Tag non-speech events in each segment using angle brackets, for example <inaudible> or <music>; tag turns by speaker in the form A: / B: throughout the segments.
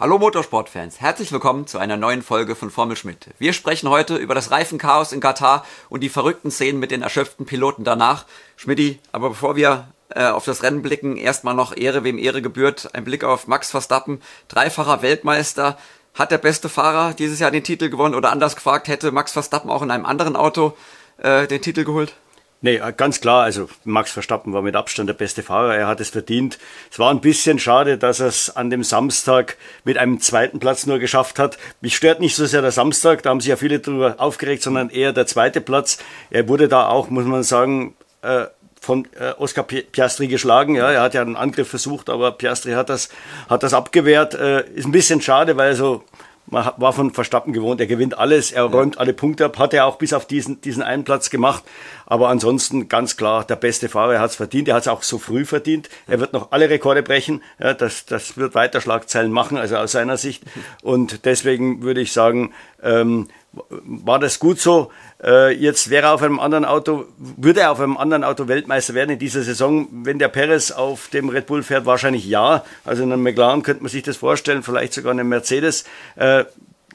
A: Hallo Motorsportfans, herzlich willkommen zu einer neuen Folge von Formel Schmidt. Wir sprechen heute über das Reifenchaos in Katar und die verrückten Szenen mit den erschöpften Piloten danach. Schmidti, aber bevor wir äh, auf das Rennen blicken, erstmal noch Ehre, wem Ehre gebührt. Ein Blick auf Max Verstappen, dreifacher Weltmeister. Hat der beste Fahrer dieses Jahr den Titel gewonnen oder anders gefragt, hätte Max Verstappen auch in einem anderen Auto äh, den Titel geholt?
B: Nee, ganz klar, also Max Verstappen war mit Abstand der beste Fahrer, er hat es verdient. Es war ein bisschen schade, dass er es an dem Samstag mit einem zweiten Platz nur geschafft hat. Mich stört nicht so sehr der Samstag, da haben sich ja viele drüber aufgeregt, sondern eher der zweite Platz. Er wurde da auch, muss man sagen, äh, von äh, Oscar Piastri geschlagen. Ja, er hat ja einen Angriff versucht, aber Piastri hat das, hat das abgewehrt. Äh, ist ein bisschen schade, weil so man war von Verstappen gewohnt, er gewinnt alles, er räumt alle Punkte ab, hat er auch bis auf diesen, diesen einen Platz gemacht. Aber ansonsten ganz klar, der beste Fahrer, er hat es verdient, er hat es auch so früh verdient. Er wird noch alle Rekorde brechen, ja, das, das wird weiter Schlagzeilen machen, also aus seiner Sicht. Und deswegen würde ich sagen, ähm, war das gut so. Äh, jetzt wäre er auf einem anderen Auto, würde er auf einem anderen Auto Weltmeister werden in dieser Saison, wenn der Perez auf dem Red Bull fährt, wahrscheinlich ja. Also in einem McLaren könnte man sich das vorstellen, vielleicht sogar in einem Mercedes. Äh,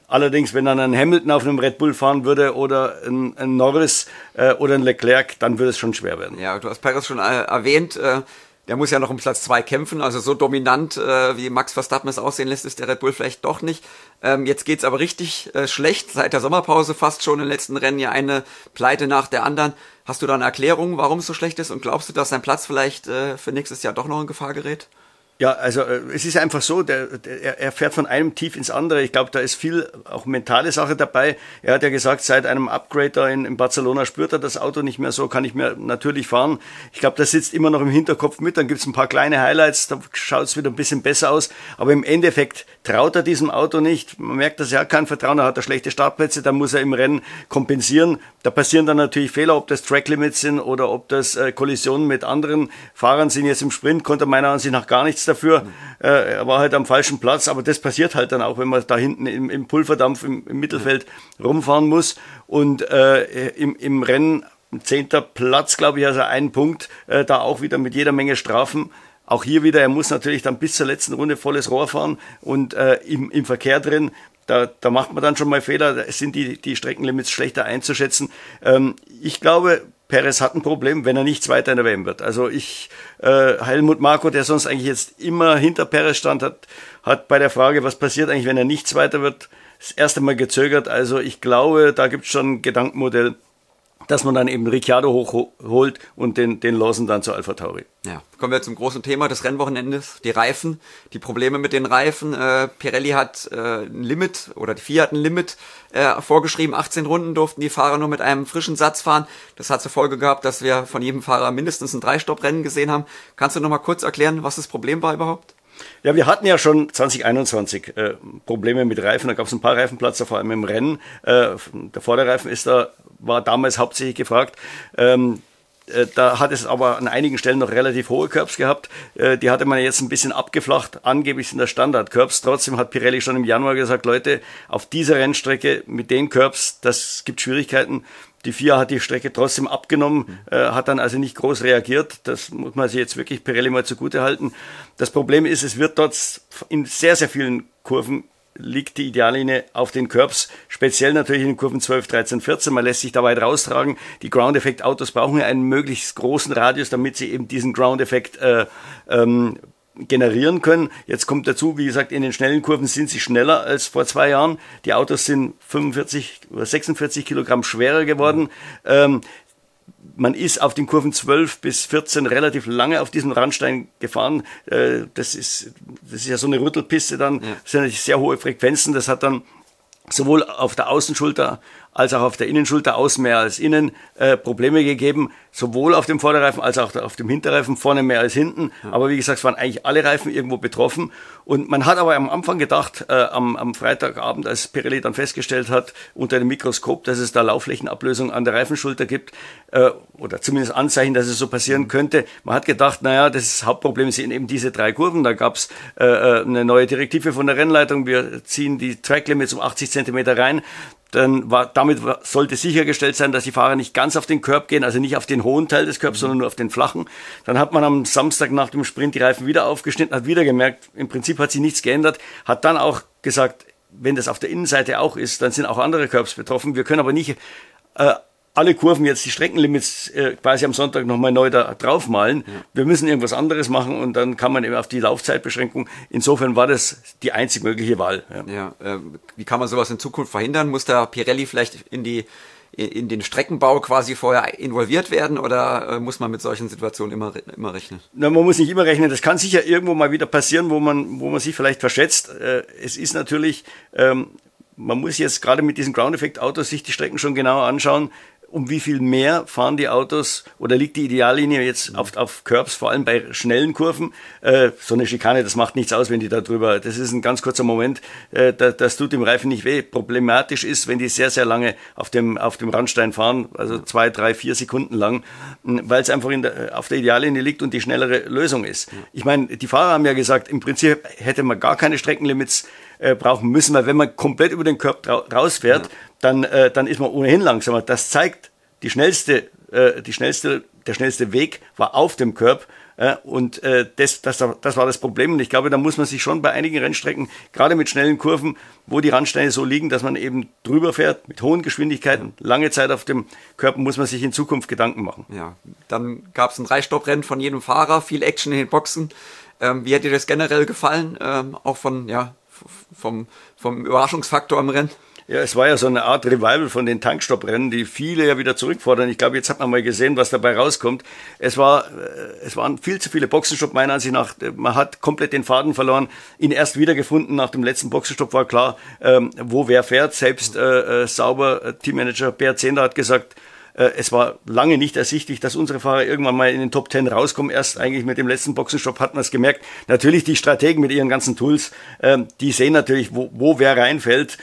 B: allerdings, wenn dann ein Hamilton auf einem Red Bull fahren würde oder ein, ein Norris äh, oder ein Leclerc, dann würde es schon schwer werden.
A: Ja, du hast Perez schon äh, erwähnt. Äh, der muss ja noch um Platz zwei kämpfen. Also so dominant, äh, wie Max Verstappen es aussehen lässt, ist der Red Bull vielleicht doch nicht. Ähm, jetzt geht's aber richtig äh, schlecht. Seit der Sommerpause fast schon im letzten Rennen ja eine Pleite nach der anderen. Hast du da eine Erklärung, warum es so schlecht ist? Und glaubst du, dass sein Platz vielleicht äh, für nächstes Jahr doch noch in Gefahr gerät?
B: Ja, also äh, es ist einfach so, der, der, er fährt von einem Tief ins andere. Ich glaube, da ist viel auch mentale Sache dabei. Er hat ja gesagt, seit einem Upgrade da in, in Barcelona spürt er das Auto nicht mehr so, kann ich mehr natürlich fahren. Ich glaube, das sitzt immer noch im Hinterkopf mit. Dann gibt's ein paar kleine Highlights, da schaut's wieder ein bisschen besser aus. Aber im Endeffekt traut er diesem Auto nicht. Man merkt, dass er hat kein Vertrauen, er hat da schlechte Startplätze, da muss er im Rennen kompensieren. Da passieren dann natürlich Fehler, ob das Track Limits sind oder ob das äh, Kollisionen mit anderen Fahrern sind. Jetzt im Sprint konnte er meiner Ansicht nach gar nichts dafür. Äh, er war halt am falschen Platz, aber das passiert halt dann auch, wenn man da hinten im, im Pulverdampf im, im, Mittelfeld rumfahren muss. Und äh, im, im Rennen zehnter Platz, glaube ich, also ein Punkt, äh, da auch wieder mit jeder Menge Strafen. Auch hier wieder, er muss natürlich dann bis zur letzten Runde volles Rohr fahren und äh, im, im Verkehr drin da, da macht man dann schon mal Fehler, da sind die, die Streckenlimits schlechter einzuschätzen. Ähm, ich glaube, Perez hat ein Problem, wenn er nicht Zweiter in der WM wird. Also ich, äh, Helmut Marko, der sonst eigentlich jetzt immer hinter Perez stand, hat, hat bei der Frage, was passiert eigentlich, wenn er nicht Zweiter wird, das erste Mal gezögert. Also ich glaube, da gibt es schon ein Gedankenmodell, dass man dann eben Ricciardo hochholt und den, den Lawson dann zu Alpha Tauri.
A: Ja, kommen wir zum großen Thema des Rennwochenendes, die Reifen, die Probleme mit den Reifen. Äh, Pirelli hat äh, ein Limit oder die FIA hat ein Limit äh, vorgeschrieben, 18 Runden durften die Fahrer nur mit einem frischen Satz fahren. Das hat zur Folge gehabt, dass wir von jedem Fahrer mindestens ein Dreistopp-Rennen gesehen haben. Kannst du noch mal kurz erklären, was das Problem war überhaupt?
B: Ja, wir hatten ja schon 2021 äh, Probleme mit Reifen. Da gab es ein paar Reifenplatzer, vor allem im Rennen. Äh, der Vorderreifen ist da, war damals hauptsächlich gefragt. Ähm, äh, da hat es aber an einigen Stellen noch relativ hohe Curbs gehabt. Äh, die hatte man jetzt ein bisschen abgeflacht. Angeblich sind das Standard-Curbs. Trotzdem hat Pirelli schon im Januar gesagt, Leute, auf dieser Rennstrecke mit den Curbs, das gibt Schwierigkeiten. Die FIA hat die Strecke trotzdem abgenommen, äh, hat dann also nicht groß reagiert. Das muss man sich jetzt wirklich Pirelli mal zugute halten. Das Problem ist, es wird dort in sehr, sehr vielen Kurven liegt die Ideallinie auf den Curbs, speziell natürlich in den Kurven 12, 13, 14. Man lässt sich da weit raustragen. Die Ground-Effekt-Autos brauchen ja einen möglichst großen Radius, damit sie eben diesen Ground-Effekt äh, ähm, generieren können. Jetzt kommt dazu, wie gesagt, in den schnellen Kurven sind sie schneller als vor zwei Jahren. Die Autos sind 45 oder 46 Kilogramm schwerer geworden. Ähm, man ist auf den Kurven 12 bis 14 relativ lange auf diesem Randstein gefahren. Äh, das ist, das ist ja so eine Rüttelpiste dann. Das sind natürlich sehr hohe Frequenzen. Das hat dann sowohl auf der Außenschulter als auch auf der Innenschulter außen mehr als innen äh, Probleme gegeben, sowohl auf dem Vorderreifen als auch auf dem Hinterreifen, vorne mehr als hinten. Aber wie gesagt, es waren eigentlich alle Reifen irgendwo betroffen. Und man hat aber am Anfang gedacht, äh, am, am Freitagabend, als Pirelli dann festgestellt hat, unter dem Mikroskop, dass es da Laufflächenablösung an der Reifenschulter gibt, äh, oder zumindest Anzeichen, dass es so passieren mhm. könnte. Man hat gedacht, naja, das Hauptproblem sind eben diese drei Kurven. Da gab es äh, äh, eine neue Direktive von der Rennleitung. Wir ziehen die Track Limits um 80 Zentimeter rein dann war, damit sollte sichergestellt sein, dass die Fahrer nicht ganz auf den Körb gehen, also nicht auf den hohen Teil des Körbs, sondern nur auf den flachen. Dann hat man am Samstag nach dem Sprint die Reifen wieder aufgeschnitten, hat wieder gemerkt, im Prinzip hat sich nichts geändert, hat dann auch gesagt, wenn das auf der Innenseite auch ist, dann sind auch andere Curbs betroffen. Wir können aber nicht äh, alle Kurven jetzt die Streckenlimits äh, quasi am Sonntag nochmal neu da draufmalen. Ja. Wir müssen irgendwas anderes machen und dann kann man eben auf die Laufzeitbeschränkung. Insofern war das die einzig mögliche Wahl.
A: Ja, ja äh, wie kann man sowas in Zukunft verhindern? Muss da Pirelli vielleicht in die in den Streckenbau quasi vorher involviert werden oder äh, muss man mit solchen Situationen immer, immer rechnen?
B: Na, man muss nicht immer rechnen. Das kann sicher irgendwo mal wieder passieren, wo man, wo man sich vielleicht verschätzt. Äh, es ist natürlich, ähm, man muss jetzt gerade mit diesen Ground-Effekt-Autos sich die Strecken schon genauer anschauen um wie viel mehr fahren die Autos oder liegt die Ideallinie jetzt auf, auf Curbs, vor allem bei schnellen Kurven? Äh, so eine Schikane, das macht nichts aus, wenn die da drüber, das ist ein ganz kurzer Moment, äh, das, das tut dem Reifen nicht weh. Problematisch ist, wenn die sehr, sehr lange auf dem, auf dem Randstein fahren, also zwei, drei, vier Sekunden lang, weil es einfach in der, auf der Ideallinie liegt und die schnellere Lösung ist. Ich meine, die Fahrer haben ja gesagt, im Prinzip hätte man gar keine Streckenlimits äh, brauchen müssen, weil wenn man komplett über den Körper rausfährt, ja. Dann, äh, dann ist man ohnehin langsamer. Das zeigt, die schnellste, äh, die schnellste, der schnellste Weg war auf dem Körper. Äh, und äh, das, das, das war das Problem. Und ich glaube, da muss man sich schon bei einigen Rennstrecken, gerade mit schnellen Kurven, wo die Randsteine so liegen, dass man eben drüber fährt, mit hohen Geschwindigkeiten, lange Zeit auf dem Körper, muss man sich in Zukunft Gedanken machen.
A: Ja, dann gab es ein Dreistopp-Rennen von jedem Fahrer, viel Action in den Boxen. Ähm, wie hat dir das generell gefallen? Ähm, auch von, ja, vom, vom Überraschungsfaktor im Rennen?
B: Ja, es war ja so eine Art Revival von den Tankstopprennen, die viele ja wieder zurückfordern. Ich glaube, jetzt hat man mal gesehen, was dabei rauskommt. Es war, äh, es waren viel zu viele Boxenstopp meiner Ansicht nach. Man hat komplett den Faden verloren, ihn erst wiedergefunden. Nach dem letzten Boxenstopp war klar, ähm, wo wer fährt. Selbst äh, äh sauber, äh, Teammanager Bert Zehnder hat gesagt, äh, es war lange nicht ersichtlich, dass unsere Fahrer irgendwann mal in den Top Ten rauskommen. Erst eigentlich mit dem letzten Boxenstopp hat man es gemerkt. Natürlich die Strategen mit ihren ganzen Tools, ähm, die sehen natürlich, wo, wo wer reinfällt.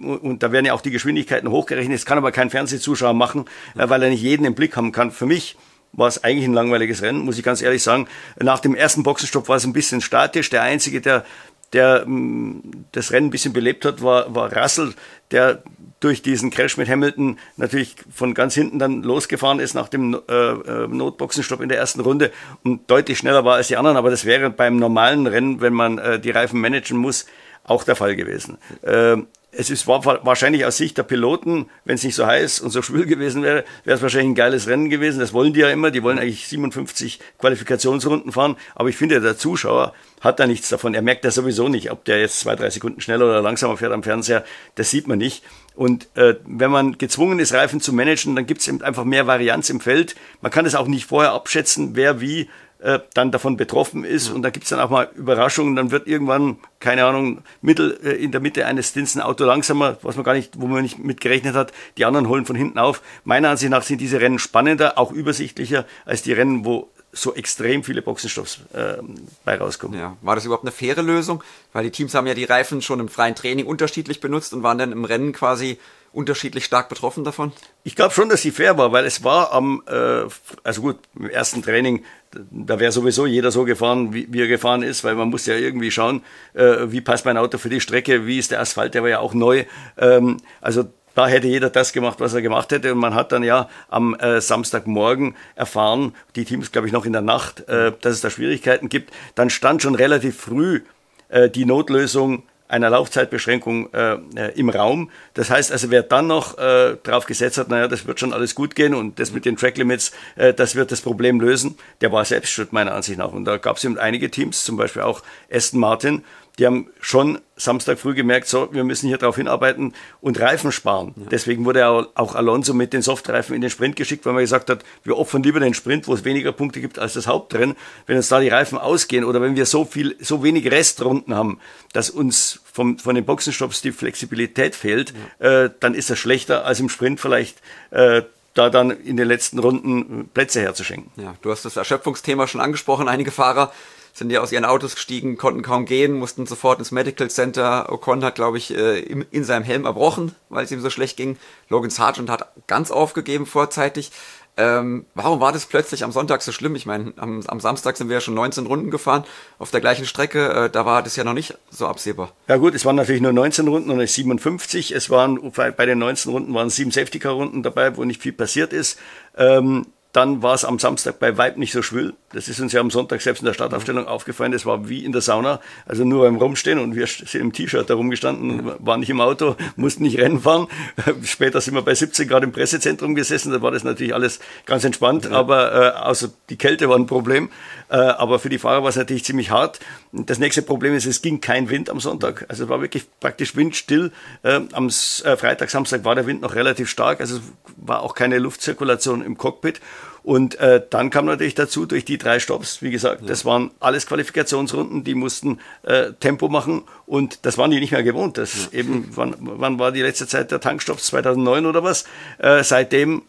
B: Und da werden ja auch die Geschwindigkeiten hochgerechnet. Das kann aber kein Fernsehzuschauer machen, äh, weil er nicht jeden im Blick haben kann. Für mich war es eigentlich ein langweiliges Rennen, muss ich ganz ehrlich sagen. Nach dem ersten Boxenstopp war es ein bisschen statisch. Der Einzige, der der mm, das Rennen ein bisschen belebt hat, war, war Russell, der durch diesen Crash mit Hamilton natürlich von ganz hinten dann losgefahren ist nach dem äh, äh, Notboxenstopp in der ersten Runde und deutlich schneller war als die anderen. Aber das wäre beim normalen Rennen, wenn man äh, die Reifen managen muss, auch der Fall gewesen. Äh, es ist war wahrscheinlich aus Sicht der Piloten, wenn es nicht so heiß und so schwül gewesen wäre, wäre es wahrscheinlich ein geiles Rennen gewesen. Das wollen die ja immer. Die wollen eigentlich 57 Qualifikationsrunden fahren. Aber ich finde, der Zuschauer hat da nichts davon. Er merkt ja sowieso nicht, ob der jetzt zwei, drei Sekunden schneller oder langsamer fährt am Fernseher. Das sieht man nicht. Und äh, wenn man gezwungen ist, Reifen zu managen, dann gibt es einfach mehr Varianz im Feld. Man kann es auch nicht vorher abschätzen, wer wie äh, dann davon betroffen ist. Und da gibt es dann auch mal Überraschungen. Dann wird irgendwann, keine Ahnung, mittel, äh, in der Mitte eines Stints ein Auto langsamer, was man gar nicht, wo man nicht mit gerechnet hat. Die anderen holen von hinten auf. Meiner Ansicht nach sind diese Rennen spannender, auch übersichtlicher als die Rennen, wo so extrem viele Boxenstoffs äh, bei rauskommen.
A: Ja, war das überhaupt eine faire Lösung? Weil die Teams haben ja die Reifen schon im freien Training unterschiedlich benutzt und waren dann im Rennen quasi unterschiedlich stark betroffen davon?
B: Ich glaube schon, dass sie fair war, weil es war am, äh, also gut, im ersten Training, da wäre sowieso jeder so gefahren, wie, wie, er gefahren ist, weil man muss ja irgendwie schauen, äh, wie passt mein Auto für die Strecke, wie ist der Asphalt, der war ja auch neu. Ähm, also da hätte jeder das gemacht, was er gemacht hätte. Und man hat dann ja am äh, Samstagmorgen erfahren, die Teams, glaube ich, noch in der Nacht, äh, dass es da Schwierigkeiten gibt. Dann stand schon relativ früh äh, die Notlösung einer Laufzeitbeschränkung äh, äh, im Raum. Das heißt also, wer dann noch äh, darauf gesetzt hat, naja, das wird schon alles gut gehen und das mit den Tracklimits, äh, das wird das Problem lösen, der war selbst schuld meiner Ansicht nach. Und da gab es eben einige Teams, zum Beispiel auch Aston Martin, die haben schon Samstag früh gemerkt, so, wir müssen hier darauf hinarbeiten und Reifen sparen. Ja. Deswegen wurde auch Alonso mit den Softreifen in den Sprint geschickt, weil man gesagt hat, wir opfern lieber den Sprint, wo es weniger Punkte gibt als das Hauptrennen. Wenn uns da die Reifen ausgehen oder wenn wir so viel, so wenig Restrunden haben, dass uns vom, von den Boxenstopps die Flexibilität fehlt, ja. äh, dann ist das schlechter als im Sprint vielleicht äh, da dann in den letzten Runden Plätze herzuschenken.
A: Ja, du hast das Erschöpfungsthema schon angesprochen. Einige Fahrer sind ja aus ihren Autos gestiegen, konnten kaum gehen, mussten sofort ins Medical Center. Ocon hat, glaube ich, äh, in seinem Helm erbrochen, weil es ihm so schlecht ging. Logan Sargent hat ganz aufgegeben vorzeitig. Ähm, warum war das plötzlich am Sonntag so schlimm? Ich meine, am, am, Samstag sind wir ja schon 19 Runden gefahren auf der gleichen Strecke. Äh, da war das ja noch nicht so absehbar.
B: Ja gut, es waren natürlich nur 19 Runden und nicht 57. Es waren bei den 19 Runden waren sieben Safety-Car-Runden dabei, wo nicht viel passiert ist. Ähm, dann war es am Samstag bei Weib nicht so schwül. Das ist uns ja am Sonntag selbst in der Startaufstellung aufgefallen. Das war wie in der Sauna. Also nur beim Rumstehen und wir sind im T-Shirt da rumgestanden, waren nicht im Auto, mussten nicht Rennen fahren. <laughs> Später sind wir bei 17 Grad im Pressezentrum gesessen. Da war das natürlich alles ganz entspannt. Ja. Aber äh, außer die Kälte war ein Problem. Äh, aber für die Fahrer war es natürlich ziemlich hart. Das nächste Problem ist, es ging kein Wind am Sonntag. Also es war wirklich praktisch windstill. Äh, am Freitag, Samstag war der Wind noch relativ stark. Also es war auch keine Luftzirkulation im Cockpit. Und äh, dann kam natürlich dazu durch die drei Stops, wie gesagt, ja. das waren alles Qualifikationsrunden, die mussten äh, Tempo machen und das waren die nicht mehr gewohnt. Das ja. eben, wann, wann war die letzte Zeit der Tankstops? 2009 oder was? Äh, seitdem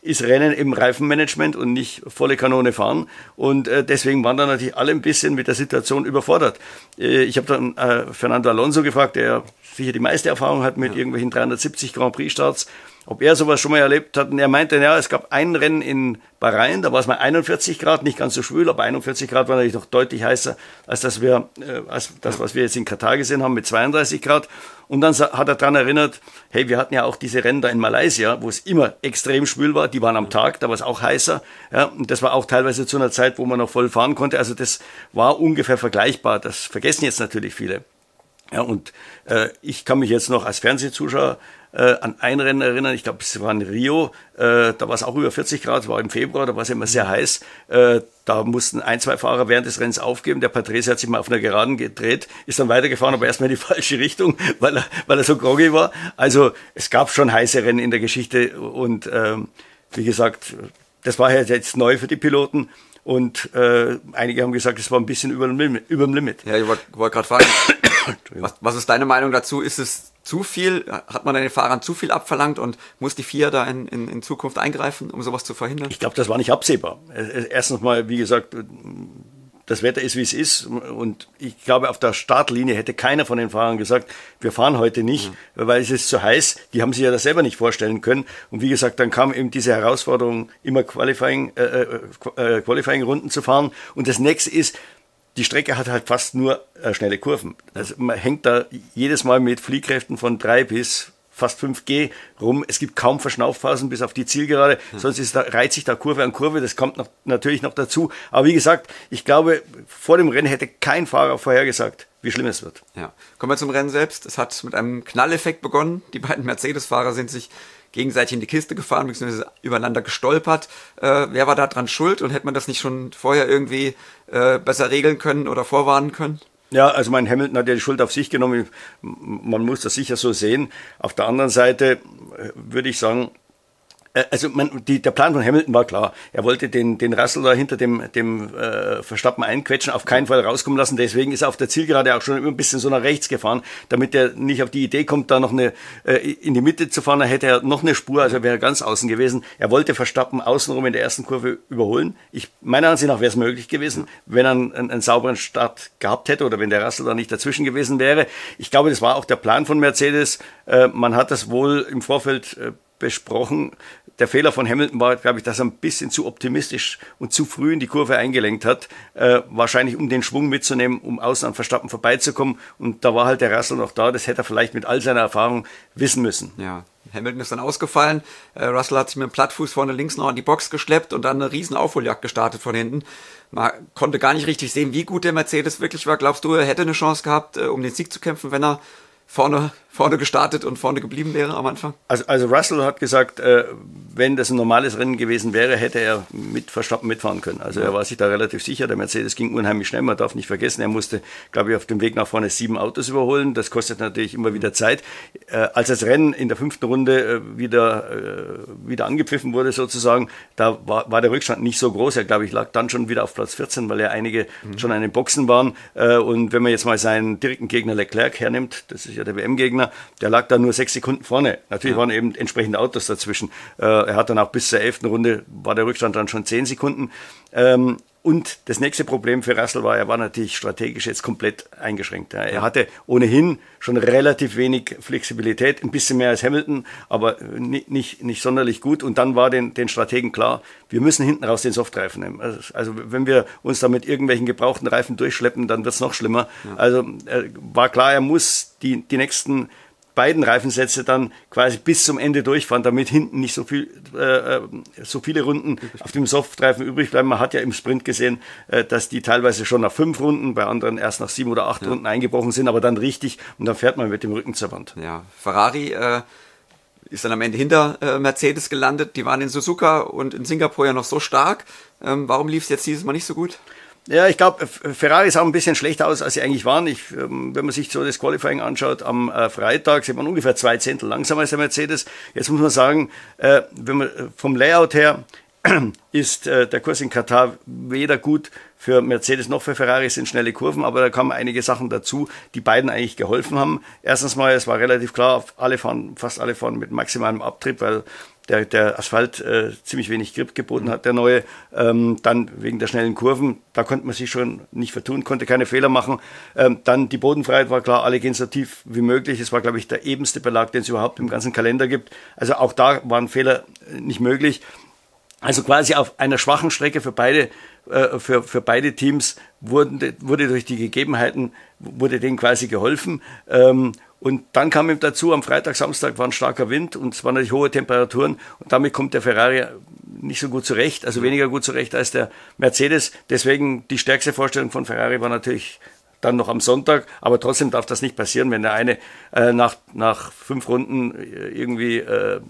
B: ist Rennen im Reifenmanagement und nicht volle Kanone fahren. Und äh, deswegen waren da natürlich alle ein bisschen mit der Situation überfordert. Äh, ich habe dann äh, Fernando Alonso gefragt, der sicher die meiste Erfahrung hat mit ja. irgendwelchen 370 Grand Prix Starts ob er sowas schon mal erlebt hat. Und er meinte, ja, es gab ein Rennen in Bahrain, da war es mal 41 Grad, nicht ganz so schwül, aber 41 Grad war natürlich noch deutlich heißer als das, wir, äh, als das, was wir jetzt in Katar gesehen haben mit 32 Grad. Und dann hat er daran erinnert, hey, wir hatten ja auch diese Rennen da in Malaysia, wo es immer extrem schwül war. Die waren am Tag, da war es auch heißer. Ja, und das war auch teilweise zu einer Zeit, wo man noch voll fahren konnte. Also das war ungefähr vergleichbar. Das vergessen jetzt natürlich viele. Ja, und äh, ich kann mich jetzt noch als Fernsehzuschauer äh, an ein Rennen erinnern. Ich glaube, es war in Rio. Äh, da war es auch über 40 Grad, war im Februar, da war es immer sehr heiß. Äh, da mussten ein, zwei Fahrer während des Rennens aufgeben. Der Patrese hat sich mal auf einer Geraden gedreht, ist dann weitergefahren, aber erstmal in die <laughs> falsche Richtung, weil er, weil er so groggy war. Also es gab schon heiße Rennen in der Geschichte und ähm, wie gesagt, das war jetzt neu für die Piloten. Und äh, einige haben gesagt, es war ein bisschen über dem Limit. Über dem Limit.
A: Ja, ich wollte wollt gerade fragen, was, was ist deine Meinung dazu? Ist es zu viel, hat man den Fahrern zu viel abverlangt und muss die FIA da in, in, in Zukunft eingreifen, um sowas zu verhindern?
B: Ich glaube, das war nicht absehbar. Erstens mal, wie gesagt, das Wetter ist, wie es ist. Und ich glaube, auf der Startlinie hätte keiner von den Fahrern gesagt, wir fahren heute nicht, mhm. weil es ist zu heiß. Die haben sich ja das selber nicht vorstellen können. Und wie gesagt, dann kam eben diese Herausforderung, immer Qualifying, äh, äh, äh Qualifying-Runden zu fahren. Und das nächste ist, die Strecke hat halt fast nur äh, schnelle Kurven. Also man hängt da jedes Mal mit Fliehkräften von drei bis fast 5G rum. Es gibt kaum Verschnaufphasen bis auf die Zielgerade. Hm. Sonst ist da, reiht sich da Kurve an Kurve. Das kommt noch, natürlich noch dazu. Aber wie gesagt, ich glaube, vor dem Rennen hätte kein Fahrer vorhergesagt, wie schlimm es wird.
A: Ja. Kommen wir zum Rennen selbst. Es hat mit einem Knalleffekt begonnen. Die beiden Mercedes-Fahrer sind sich gegenseitig in die Kiste gefahren, beziehungsweise übereinander gestolpert. Äh, wer war da dran schuld und hätte man das nicht schon vorher irgendwie äh, besser regeln können oder vorwarnen können?
B: Ja, also mein Hamilton hat ja die Schuld auf sich genommen. Man muss das sicher so sehen. Auf der anderen Seite äh, würde ich sagen, also man, die, der Plan von Hamilton war klar. Er wollte den, den Russell da hinter dem, dem äh, Verstappen einquetschen, auf keinen Fall rauskommen lassen. Deswegen ist er auf der Zielgerade auch schon immer ein bisschen so nach rechts gefahren, damit er nicht auf die Idee kommt, da noch eine äh, in die Mitte zu fahren. Da hätte er noch eine Spur, also wäre er ganz außen gewesen. Er wollte Verstappen außenrum in der ersten Kurve überholen. Ich meiner Ansicht nach wäre es möglich gewesen, wenn er einen, einen, einen sauberen Start gehabt hätte oder wenn der Russell da nicht dazwischen gewesen wäre. Ich glaube, das war auch der Plan von Mercedes. Äh, man hat das wohl im Vorfeld äh, besprochen. Der Fehler von Hamilton war, glaube ich, dass er ein bisschen zu optimistisch und zu früh in die Kurve eingelenkt hat. Äh, wahrscheinlich, um den Schwung mitzunehmen, um außen an Verstappen vorbeizukommen. Und da war halt der Russell noch da. Das hätte er vielleicht mit all seiner Erfahrung wissen müssen.
A: Ja. Hamilton ist dann ausgefallen. Äh, Russell hat sich mit dem Plattfuß vorne links noch an die Box geschleppt und dann eine riesen Aufholjagd gestartet von hinten. Man konnte gar nicht richtig sehen, wie gut der Mercedes wirklich war. Glaubst du, er hätte eine Chance gehabt, äh, um den Sieg zu kämpfen, wenn er vorne, vorne gestartet und vorne geblieben wäre am Anfang?
B: Also, also Russell hat gesagt, äh, wenn das ein normales Rennen gewesen wäre, hätte er mit Verstappen mitfahren können. Also ja. er war sich da relativ sicher. Der Mercedes ging unheimlich schnell. Man darf nicht vergessen, er musste, glaube ich, auf dem Weg nach vorne sieben Autos überholen. Das kostet natürlich immer wieder Zeit. Äh, als das Rennen in der fünften Runde äh, wieder, äh, wieder angepfiffen wurde sozusagen, da war, war der Rückstand nicht so groß. Er, glaube ich, lag dann schon wieder auf Platz 14, weil ja einige mhm. schon an den Boxen waren. Äh, und wenn man jetzt mal seinen direkten Gegner Leclerc hernimmt, das ist ja der WM-Gegner, der lag da nur sechs Sekunden vorne. Natürlich ja. waren eben entsprechende Autos dazwischen. Äh, er hat dann auch bis zur elften Runde, war der Rückstand dann schon zehn Sekunden. Ähm, und das nächste Problem für Russell war, er war natürlich strategisch jetzt komplett eingeschränkt. Er hatte ohnehin schon relativ wenig Flexibilität, ein bisschen mehr als Hamilton, aber nicht, nicht, nicht sonderlich gut. Und dann war den, den Strategen klar, wir müssen hinten raus den Softreifen nehmen. Also, also wenn wir uns da mit irgendwelchen gebrauchten Reifen durchschleppen, dann wird es noch schlimmer. Ja. Also äh, war klar, er muss die, die nächsten beiden Reifensätze dann quasi bis zum Ende durchfahren, damit hinten nicht so viel, äh, äh so viele Runden auf dem Softreifen übrig bleiben. Man hat ja im Sprint gesehen, äh, dass die teilweise schon nach fünf Runden, bei anderen erst nach sieben oder acht ja. Runden eingebrochen sind, aber dann richtig und dann fährt man mit dem Rücken zur Wand.
A: Ja, Ferrari äh, ist dann am Ende hinter äh, Mercedes gelandet. Die waren in Suzuka und in Singapur ja noch so stark. Ähm, warum lief es jetzt dieses Mal nicht so gut?
B: Ja, ich glaube, Ferrari sah ein bisschen schlechter aus, als sie eigentlich waren. Ich, ähm, wenn man sich so das Qualifying anschaut, am äh, Freitag sieht man ungefähr zwei Zehntel langsamer als der Mercedes. Jetzt muss man sagen, äh, wenn man äh, vom Layout her <clears throat> ist der Kurs in Katar weder gut für Mercedes noch für Ferrari, sind schnelle Kurven, aber da kamen einige Sachen dazu, die beiden eigentlich geholfen haben. Erstens mal, es war relativ klar, alle fahren, fast alle fahren mit maximalem Abtrieb, weil der, der Asphalt äh, ziemlich wenig Grip geboten hat, der neue. Ähm, dann wegen der schnellen Kurven, da konnte man sich schon nicht vertun, konnte keine Fehler machen. Ähm, dann die Bodenfreiheit war klar, alle gehen so tief wie möglich. Es war, glaube ich, der ebenste Belag, den es überhaupt im ganzen Kalender gibt. Also auch da waren Fehler äh, nicht möglich. Also quasi auf einer schwachen Strecke für beide, äh, für, für beide Teams wurden, wurde durch die Gegebenheiten, wurde denen quasi geholfen. Ähm, und dann kam ihm dazu, am Freitag, Samstag war ein starker Wind und es waren natürlich hohe Temperaturen und damit kommt der Ferrari nicht so gut zurecht, also weniger gut zurecht als der Mercedes. Deswegen die stärkste Vorstellung von Ferrari war natürlich dann noch am Sonntag, aber trotzdem darf das nicht passieren, wenn der eine äh, nach, nach fünf Runden äh, irgendwie äh,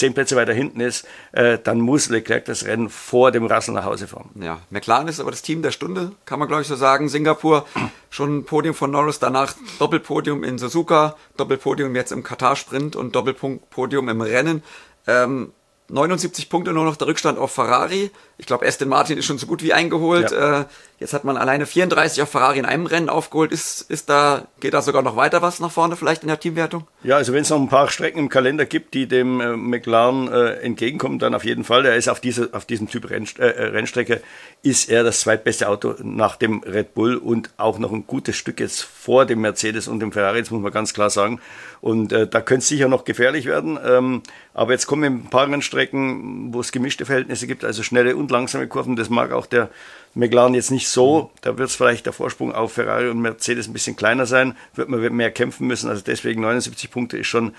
B: zehn Plätze weiter hinten ist, äh, dann muss Leclerc das Rennen vor dem Russell nach Hause fahren.
A: Ja, McLaren ist aber das Team der Stunde, kann man glaube ich so sagen. Singapur <clears throat> schon ein Podium von Norris, danach Doppelpodium in Suzuka, Doppelpodium jetzt im Katar-Sprint und Doppelpodium im Rennen. Ähm, 79 Punkte nur noch der Rückstand auf Ferrari. Ich glaube, Aston Martin ist schon so gut wie eingeholt. Ja. Äh, jetzt hat man alleine 34 auf Ferrari in einem Rennen aufgeholt. Ist, ist da, geht da sogar noch weiter was nach vorne vielleicht in der Teamwertung?
B: Ja, also wenn es noch ein paar Strecken im Kalender gibt, die dem äh, McLaren äh, entgegenkommen, dann auf jeden Fall. Er ist auf, diese, auf diesem Typ Renn, äh, Rennstrecke, ist er das zweitbeste Auto nach dem Red Bull und auch noch ein gutes Stück jetzt vor dem Mercedes und dem Ferrari, das muss man ganz klar sagen. Und äh, da könnte es sicher noch gefährlich werden. Ähm, aber jetzt kommen ein paar Rennstrecken, wo es gemischte Verhältnisse gibt, also schnelle und langsame Kurven. Das mag auch der McLaren jetzt nicht so. Da wird es vielleicht der Vorsprung auf Ferrari und Mercedes ein bisschen kleiner sein. Wird man mehr kämpfen müssen. Also deswegen 79 Punkte ist schon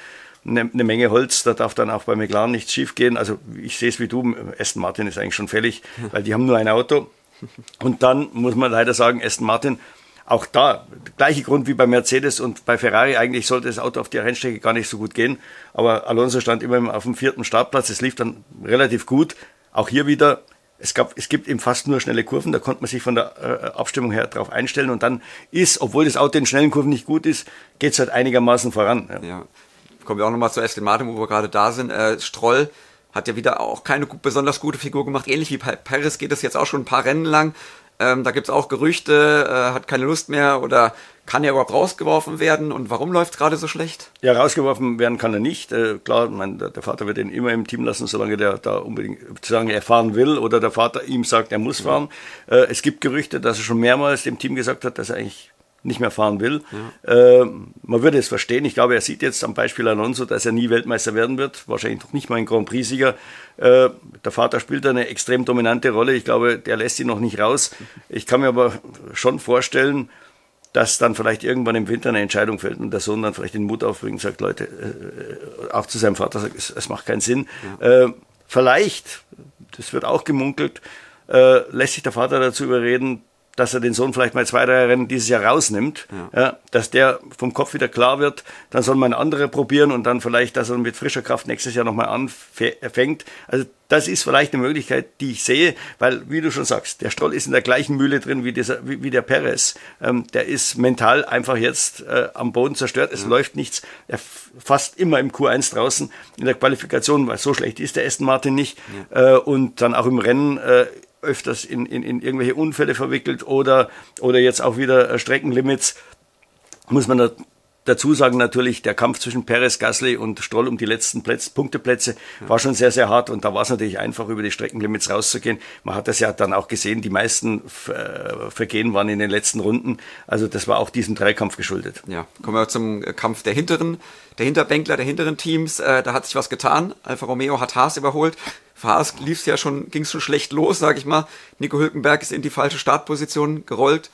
B: eine, eine Menge Holz. Da darf dann auch bei McLaren nichts schief gehen. Also ich sehe es wie du. Aston Martin ist eigentlich schon fällig, weil die haben nur ein Auto. Und dann muss man leider sagen, Aston Martin auch da, gleiche Grund wie bei Mercedes und bei Ferrari, eigentlich sollte das Auto auf der Rennstrecke gar nicht so gut gehen. Aber Alonso stand immer auf dem vierten Startplatz, es lief dann relativ gut. Auch hier wieder, es, gab, es gibt eben fast nur schnelle Kurven, da konnte man sich von der äh, Abstimmung her darauf einstellen. Und dann ist, obwohl das Auto in schnellen Kurven nicht gut ist, geht es halt einigermaßen voran.
A: Ja. ja. Kommen wir auch nochmal zu Aston Martin, wo wir gerade da sind. Äh, Stroll hat ja wieder auch keine besonders gute Figur gemacht. Ähnlich wie Paris geht es jetzt auch schon ein paar Rennen lang. Ähm, da gibt es auch Gerüchte, äh, hat keine Lust mehr oder kann er überhaupt rausgeworfen werden und warum läuft es gerade so schlecht?
B: Ja, rausgeworfen werden kann er nicht. Äh, klar, mein, der, Vater wird ihn immer im Team lassen, solange der da unbedingt, solange er fahren will oder der Vater ihm sagt, er muss fahren. Ja. Äh, es gibt Gerüchte, dass er schon mehrmals dem Team gesagt hat, dass er eigentlich nicht mehr fahren will. Ja. Äh, man würde es verstehen. Ich glaube, er sieht jetzt am Beispiel Alonso, dass er nie Weltmeister werden wird. Wahrscheinlich noch nicht mal ein Grand Prix-Sieger. Äh, der Vater spielt eine extrem dominante Rolle. Ich glaube, der lässt ihn noch nicht raus. Ich kann mir aber schon vorstellen, dass dann vielleicht irgendwann im Winter eine Entscheidung fällt und der Sohn dann vielleicht den Mut aufbringt und sagt, Leute, äh, auch zu seinem Vater sagt, es, es macht keinen Sinn. Ja. Äh, vielleicht, das wird auch gemunkelt, äh, lässt sich der Vater dazu überreden, dass er den Sohn vielleicht mal zwei, drei Rennen dieses Jahr rausnimmt, ja. ja. dass der vom Kopf wieder klar wird, dann soll man andere probieren und dann vielleicht, dass er mit frischer Kraft nächstes Jahr nochmal anfängt. Also das ist vielleicht eine Möglichkeit, die ich sehe, weil, wie du schon sagst, der Stroll ist in der gleichen Mühle drin wie, dieser, wie, wie der Perez. Ähm, der ist mental einfach jetzt äh, am Boden zerstört. Es ja. läuft nichts. Er fast immer im Q1 draußen in der Qualifikation, weil so schlecht ist der Aston Martin nicht. Äh, und dann auch im Rennen äh, öfters in, in, in irgendwelche Unfälle verwickelt oder, oder jetzt auch wieder äh, Streckenlimits. Muss man da dazu sagen natürlich, der Kampf zwischen Perez, Gasly und Stroll um die letzten Plätze, Punkteplätze war schon sehr, sehr hart und da war es natürlich einfach, über die Streckenlimits rauszugehen. Man hat das ja dann auch gesehen, die meisten äh, Vergehen waren in den letzten Runden. Also das war auch diesem Dreikampf geschuldet.
A: Ja, kommen wir zum Kampf der hinteren, der Hinterbänkler, der hinteren Teams. Äh, da hat sich was getan. Alfa Romeo hat Haas überholt. Für Haas lief es ja schon, ging es schon schlecht los, sag ich mal. Nico Hülkenberg ist in die falsche Startposition gerollt.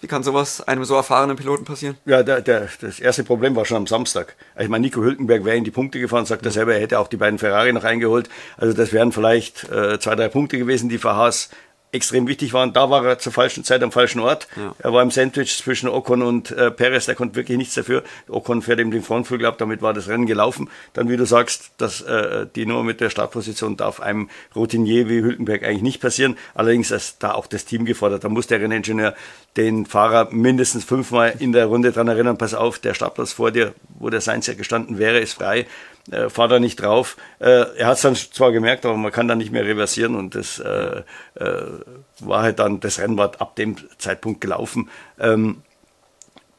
A: Wie kann sowas einem so erfahrenen Piloten passieren?
B: Ja, der, der, das erste Problem war schon am Samstag. Ich meine, Nico Hülkenberg wäre in die Punkte gefahren, sagt er selber, er hätte auch die beiden Ferrari noch eingeholt. Also das wären vielleicht äh, zwei, drei Punkte gewesen, die für Haas extrem wichtig waren. Da war er zur falschen Zeit am falschen Ort. Ja. Er war im Sandwich zwischen Ocon und äh, Perez, der konnte wirklich nichts dafür. Ocon fährt ihm den Frontflügel ab, damit war das Rennen gelaufen. Dann, wie du sagst, dass äh, die Nummer mit der Startposition darf einem Routinier wie Hülkenberg eigentlich nicht passieren. Allerdings ist da auch das Team gefordert. Da muss der Renningenieur den Fahrer mindestens fünfmal in der Runde dran erinnern, pass auf, der Startplatz vor dir, wo der Seins ja gestanden wäre, ist frei äh, fahr da nicht drauf. Äh, er hat es dann zwar gemerkt, aber man kann da nicht mehr reversieren und das äh, äh, war halt dann, das Rennen ab dem Zeitpunkt gelaufen. Ähm,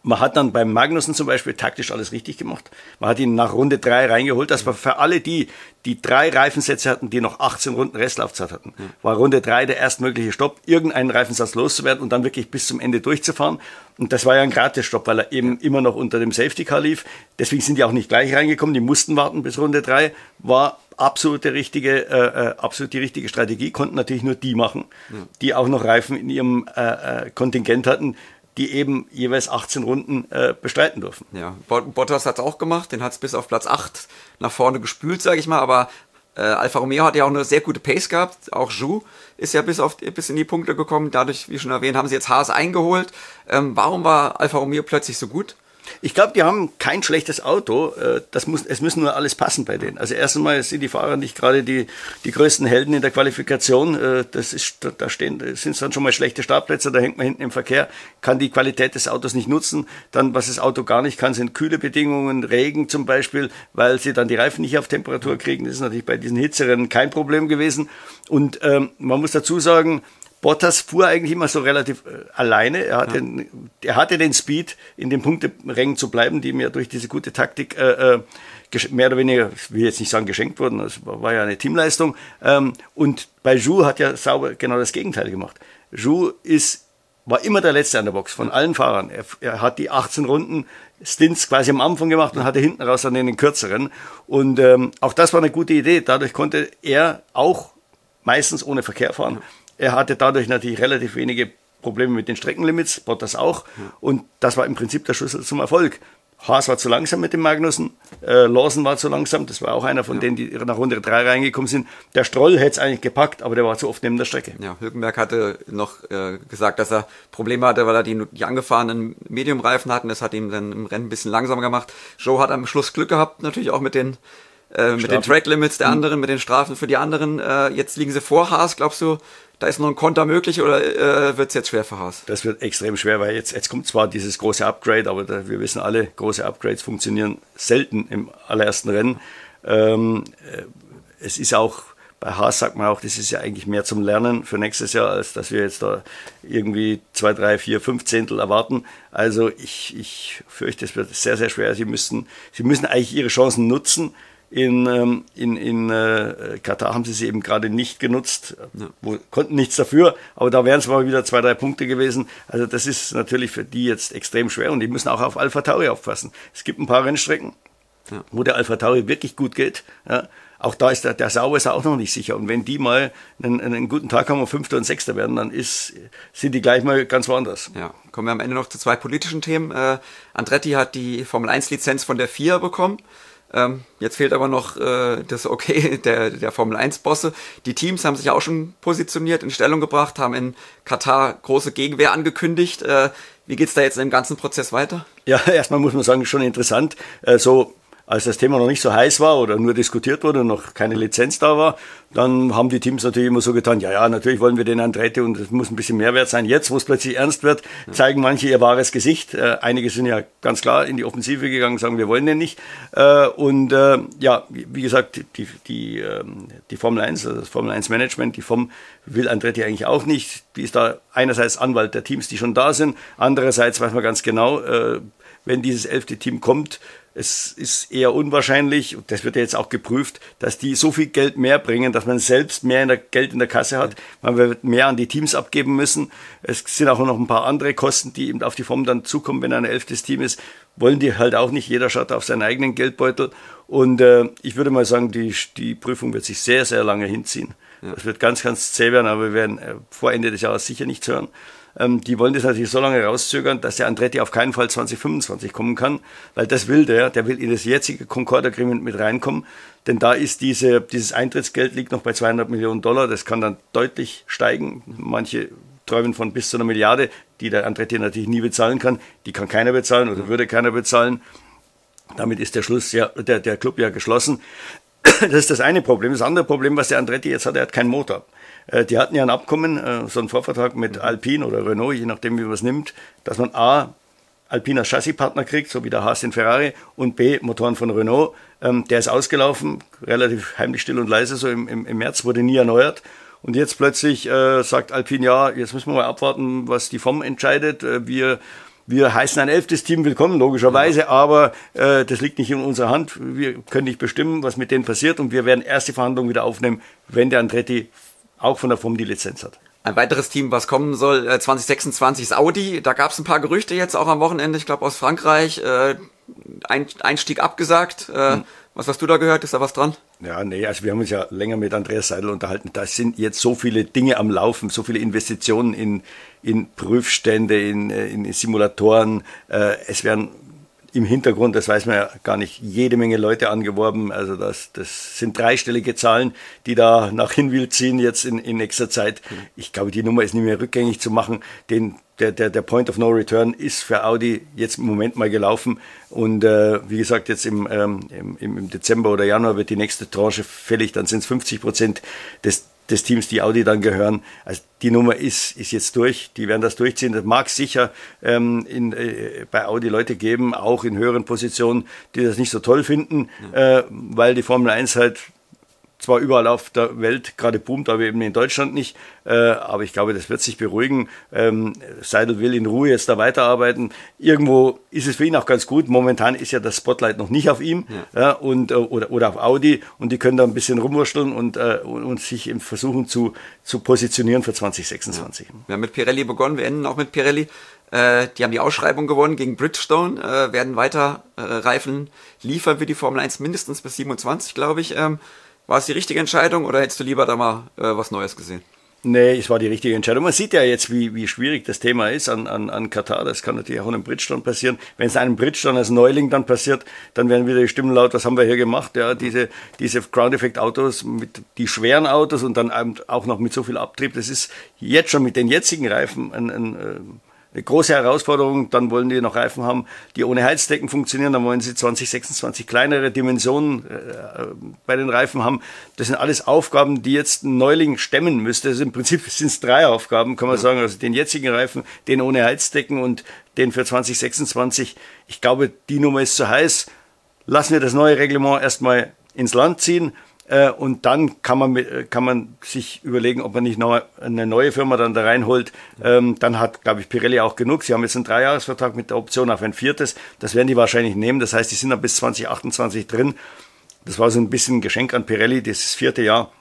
B: man hat dann beim Magnussen zum Beispiel taktisch alles richtig gemacht. Man hat ihn nach Runde drei reingeholt. Das war für alle die, die drei Reifensätze hatten, die noch 18 Runden Restlaufzeit hatten, war Runde drei der erstmögliche Stopp, irgendeinen Reifensatz loszuwerden und dann wirklich bis zum Ende durchzufahren. Und das war ja ein Gratis-Stopp, weil er eben immer noch unter dem Safety Car lief. Deswegen sind die auch nicht gleich reingekommen. Die mussten warten bis Runde drei. War absolut, der richtige, äh, äh absolut die richtige Strategie. Konnten natürlich nur die machen, die auch noch Reifen in ihrem äh, äh Kontingent hatten die eben jeweils 18 Runden äh, bestreiten dürfen.
A: Ja, Bottas hat es auch gemacht, den hat es bis auf Platz 8 nach vorne gespült, sage ich mal, aber äh, Alfa Romeo hat ja auch eine sehr gute Pace gehabt, auch Zhu ist ja bis, auf, bis in die Punkte gekommen, dadurch, wie schon erwähnt, haben sie jetzt Haas eingeholt. Ähm, warum war Alfa Romeo plötzlich so gut?
B: Ich glaube, die haben kein schlechtes Auto. Äh, das muss, es müssen nur alles passen bei denen. Also erst einmal sind die Fahrer nicht gerade die, die größten Helden in der Qualifikation. Äh, das ist, da stehen, sind dann schon mal schlechte Startplätze, da hängt man hinten im Verkehr, kann die Qualität des Autos nicht nutzen. Dann, was das Auto gar nicht kann, sind kühle Bedingungen, Regen zum Beispiel, weil sie dann die Reifen nicht auf Temperatur kriegen. Das ist natürlich bei diesen Hitzerennen kein Problem gewesen. Und ähm, man muss dazu sagen, Bottas fuhr eigentlich immer so relativ äh, alleine. Er hatte, ja. er hatte den Speed, in den Punkterängen zu bleiben, die mir durch diese gute Taktik äh, äh mehr oder weniger, ich will jetzt nicht sagen geschenkt wurden, das war, war ja eine Teamleistung. Ähm, und bei Jou hat ja sauber genau das Gegenteil gemacht. Jou ist, war immer der Letzte an der Box von allen Fahrern. Er, er hat die 18 Runden Stints quasi am Anfang gemacht und hatte hinten raus dann den kürzeren. Und ähm, auch das war eine gute Idee. Dadurch konnte er auch meistens ohne Verkehr fahren. Er hatte dadurch natürlich relativ wenige Probleme mit den Streckenlimits, Bottas auch. Und das war im Prinzip der Schlüssel zum Erfolg. Haas war zu langsam mit dem Magnussen, äh, Lawson war zu langsam, das war auch einer von ja. denen, die nach Runde 3 reingekommen sind. Der Stroll hätte es eigentlich gepackt, aber der war zu oft neben der Strecke.
A: Ja, Hülkenberg hatte noch äh, gesagt, dass er Probleme hatte, weil er die, die angefahrenen Mediumreifen hatten. Das hat ihm dann im Rennen ein bisschen langsamer gemacht. Joe hat am Schluss Glück gehabt, natürlich auch mit den äh, mit den Track Limits der hm. anderen, mit den Strafen für die anderen. Äh, jetzt liegen sie vor Haas, glaubst du, da ist noch ein Konter möglich oder äh, wird es jetzt schwer für Haas?
B: Das wird extrem schwer, weil jetzt, jetzt kommt zwar dieses große Upgrade, aber da, wir wissen alle, große Upgrades funktionieren selten im allerersten Rennen. Ähm, äh, es ist auch, bei Haas sagt man auch, das ist ja eigentlich mehr zum Lernen für nächstes Jahr, als dass wir jetzt da irgendwie zwei, drei, vier, fünf Zehntel erwarten. Also ich, ich fürchte, es wird sehr, sehr schwer. Sie müssen, sie müssen eigentlich ihre Chancen nutzen. In, ähm, in, in äh, Katar haben sie sie eben gerade nicht genutzt, ja. wo, konnten nichts dafür, aber da wären es mal wieder zwei, drei Punkte gewesen. Also das ist natürlich für die jetzt extrem schwer und die müssen auch auf Alpha Tauri aufpassen. Es gibt ein paar Rennstrecken, ja. wo der Alpha Tauri wirklich gut geht. Ja. Auch da ist der, der Sauber ist auch noch nicht sicher. Und wenn die mal einen, einen guten Tag haben und Fünfter und Sechster werden, dann ist, sind die gleich mal ganz woanders.
A: Ja, kommen wir am Ende noch zu zwei politischen Themen. Äh, Andretti hat die Formel 1 Lizenz von der FIA bekommen. Ähm, jetzt fehlt aber noch äh, das Okay <laughs> der, der Formel 1-Bosse. Die Teams haben sich auch schon positioniert, in Stellung gebracht, haben in Katar große Gegenwehr angekündigt. Äh, wie geht's da jetzt im ganzen Prozess weiter?
B: Ja, <laughs> erstmal muss man sagen, schon interessant. So als das Thema noch nicht so heiß war oder nur diskutiert wurde und noch keine Lizenz da war, dann haben die Teams natürlich immer so getan, ja, ja, natürlich wollen wir den Andretti und es muss ein bisschen Mehrwert sein. Jetzt, wo es plötzlich ernst wird, zeigen manche ihr wahres Gesicht. Äh, einige sind ja ganz klar in die Offensive gegangen, sagen, wir wollen den nicht. Äh, und äh, ja, wie gesagt, die, die, ähm, die Formel 1, also das Formel 1 Management, die FOM will Andretti eigentlich auch nicht. Die ist da einerseits Anwalt der Teams, die schon da sind, andererseits weiß man ganz genau, äh, wenn dieses elfte Team kommt, es ist eher unwahrscheinlich, und das wird ja jetzt auch geprüft, dass die so viel Geld mehr bringen, dass man selbst mehr in der Geld in der Kasse hat. Man wird mehr an die Teams abgeben müssen. Es sind auch noch ein paar andere Kosten, die eben auf die Form dann zukommen, wenn ein elftes Team ist. Wollen die halt auch nicht. Jeder schaut auf seinen eigenen Geldbeutel. Und äh, ich würde mal sagen, die, die Prüfung wird sich sehr, sehr lange hinziehen. Ja. Das wird ganz, ganz zäh werden, aber wir werden äh, vor Ende des Jahres sicher nichts hören. Ähm, die wollen das natürlich so lange rauszögern, dass der Andretti auf keinen Fall 2025 kommen kann, weil das will der, der will in das jetzige Concord Agreement mit reinkommen, denn da ist diese, dieses Eintrittsgeld liegt noch bei 200 Millionen Dollar, das kann dann deutlich steigen. Manche träumen von bis zu einer Milliarde, die der Andretti natürlich nie bezahlen kann. Die kann keiner bezahlen oder würde keiner bezahlen. Damit ist der Schluss ja, der, der Club ja geschlossen. Das ist das eine Problem. Das andere Problem, was der Andretti jetzt hat, er hat keinen Motor. Äh, die hatten ja ein Abkommen, äh, so einen Vorvertrag mit Alpine oder Renault, je nachdem, wie man es nimmt, dass man A, Alpine als Chassispartner kriegt, so wie der Haas den Ferrari, und B, Motoren von Renault. Ähm, der ist ausgelaufen, relativ heimlich still und leise, so im, im, im März, wurde nie erneuert. Und jetzt plötzlich äh, sagt Alpine, ja, jetzt müssen wir mal abwarten, was die FOM entscheidet. Äh, wir, wir heißen ein elftes Team willkommen, logischerweise, aber äh, das liegt nicht in unserer Hand. Wir können nicht bestimmen, was mit denen passiert und wir werden erst die Verhandlungen wieder aufnehmen, wenn der Andretti auch von der FOM die Lizenz hat.
A: Ein weiteres Team, was kommen soll, 2026 äh, ist Audi. Da gab es ein paar Gerüchte jetzt auch am Wochenende, ich glaube aus Frankreich. Äh, Einstieg abgesagt. Äh, hm. Was hast du da gehört? Ist da was dran?
B: Ja, nee, also wir haben uns ja länger mit Andreas Seidel unterhalten. Da sind jetzt so viele Dinge am Laufen, so viele Investitionen in, in Prüfstände, in, in Simulatoren. es werden im Hintergrund, das weiß man ja gar nicht, jede Menge Leute angeworben. Also das, das sind dreistellige Zahlen, die da nach Hinwil ziehen jetzt in, in nächster Zeit. Ich glaube, die Nummer ist nicht mehr rückgängig zu machen. Den, der, der, der Point of No Return ist für Audi jetzt im Moment mal gelaufen. Und äh, wie gesagt, jetzt im, ähm, im, im Dezember oder Januar wird die nächste Tranche fällig. Dann sind es 50 Prozent des des Teams, die Audi dann gehören. Also die Nummer ist, ist jetzt durch, die werden das durchziehen. Das mag sicher ähm, in, äh, bei Audi Leute geben, auch in höheren Positionen, die das nicht so toll finden, ja. äh, weil die Formel 1 halt zwar überall auf der Welt gerade boomt, aber eben in Deutschland nicht. Äh, aber ich glaube, das wird sich beruhigen. Ähm, Seidel will in Ruhe jetzt da weiterarbeiten. Irgendwo ist es für ihn auch ganz gut. Momentan ist ja das Spotlight noch nicht auf ihm ja. ja und, äh, oder, oder auf Audi und die können da ein bisschen rumwurschteln und, äh, und, sich versuchen zu, zu positionieren für 2026. Ja.
A: Wir haben mit Pirelli begonnen, wir enden auch mit Pirelli. Äh, die haben die Ausschreibung gewonnen gegen Bridgestone, äh, werden weiter Reifen liefern für die Formel 1 mindestens bis 27, glaube ich. Ähm, war es die richtige Entscheidung oder hättest du lieber da mal äh, was Neues gesehen?
B: Nee, es war die richtige Entscheidung. Man sieht ja jetzt, wie, wie schwierig das Thema ist an, an, an Katar. Das kann natürlich auch in einem Bridgestone passieren. Wenn es einem Bridgestone als Neuling dann passiert, dann werden wieder die Stimmen laut, was haben wir hier gemacht? Ja, diese, diese Ground Effect Autos mit die schweren Autos und dann auch noch mit so viel Abtrieb. Das ist jetzt schon mit den jetzigen Reifen ein, ein, ein eine große Herausforderung. Dann wollen die noch Reifen haben, die ohne Heizdecken funktionieren. Dann wollen sie 2026 kleinere Dimensionen äh, bei den Reifen haben. Das sind alles Aufgaben, die jetzt ein Neuling stemmen müsste. Also im Prinzip <laughs> sind es drei Aufgaben, kann man ja. sagen. Also den jetzigen Reifen, den ohne Heizdecken und den für 2026. Ich glaube, die Nummer ist zu heiß. Lassen wir das neue Reglement erstmal ins Land ziehen äh, und dann kann man, äh, kann man sich überlegen, ob man nicht noch eine neue Firma dann da reinholt. Ähm, dann hat, glaube ich, Pirelli auch genug. Sie haben jetzt einen Dreijahresvertrag mit der Option auf ein viertes. Das werden die wahrscheinlich nehmen. Das heißt, die sind dann bis 2028 drin. Das war so ein bisschen ein Geschenk an Pirelli, das vierte Jahr,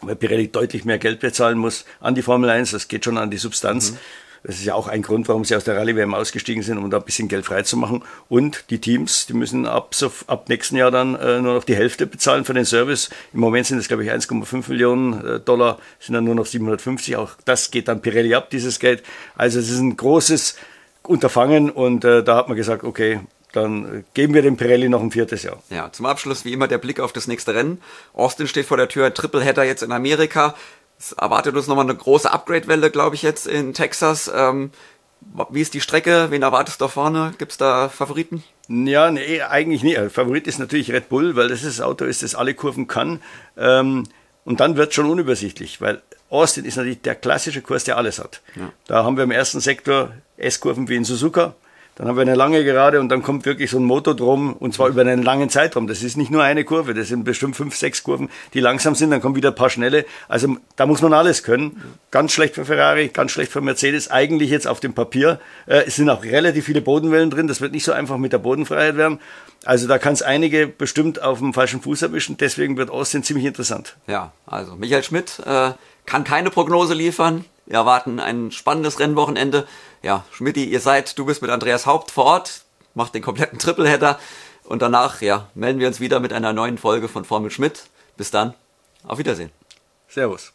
B: weil Pirelli deutlich mehr Geld bezahlen muss an die Formel 1. Das geht schon an die Substanz. Mhm. Das ist ja auch ein Grund, warum sie aus der Rallye-WM ausgestiegen sind, um da ein bisschen Geld freizumachen. Und die Teams, die müssen ab, so, ab nächsten Jahr dann äh, nur noch die Hälfte bezahlen für den Service. Im Moment sind es, glaube ich, 1,5 Millionen äh, Dollar, sind dann nur noch 750. Auch das geht dann Pirelli ab, dieses Geld. Also es ist ein großes Unterfangen und äh, da hat man gesagt, okay, dann geben wir dem Pirelli noch ein viertes Jahr.
A: Ja, zum Abschluss wie immer der Blick auf das nächste Rennen. Austin steht vor der Tür, Tripleheader jetzt in Amerika. Es erwartet uns nochmal eine große Upgrade-Welle, glaube ich, jetzt in Texas. Ähm, wie ist die Strecke? Wen erwartest du da vorne? Gibt es da Favoriten?
B: Ja, nee, eigentlich nicht. Favorit ist natürlich Red Bull, weil das das Auto ist, das alle Kurven kann. Ähm, und dann wird es schon unübersichtlich, weil Austin ist natürlich der klassische Kurs, der alles hat. Ja. Da haben wir im ersten Sektor S-Kurven wie in Suzuka. Dann haben wir eine lange Gerade und dann kommt wirklich so ein Motodrom und zwar über einen langen Zeitraum. Das ist nicht nur eine Kurve, das sind bestimmt fünf, sechs Kurven, die langsam sind, dann kommen wieder ein paar schnelle. Also da muss man alles können. Ganz schlecht für Ferrari, ganz schlecht für Mercedes. Eigentlich jetzt auf dem Papier. Äh, es sind auch relativ viele Bodenwellen drin. Das wird nicht so einfach mit der Bodenfreiheit werden. Also da kann es einige bestimmt auf dem falschen Fuß erwischen. Deswegen wird Austin ziemlich interessant.
A: Ja, also Michael Schmidt äh, kann keine Prognose liefern. Wir erwarten ein spannendes Rennwochenende. Ja, Schmidti, ihr seid, du bist mit Andreas Haupt vor Ort, macht den kompletten Tripleheader und danach, ja, melden wir uns wieder mit einer neuen Folge von Formel Schmidt. Bis dann, auf Wiedersehen.
B: Servus.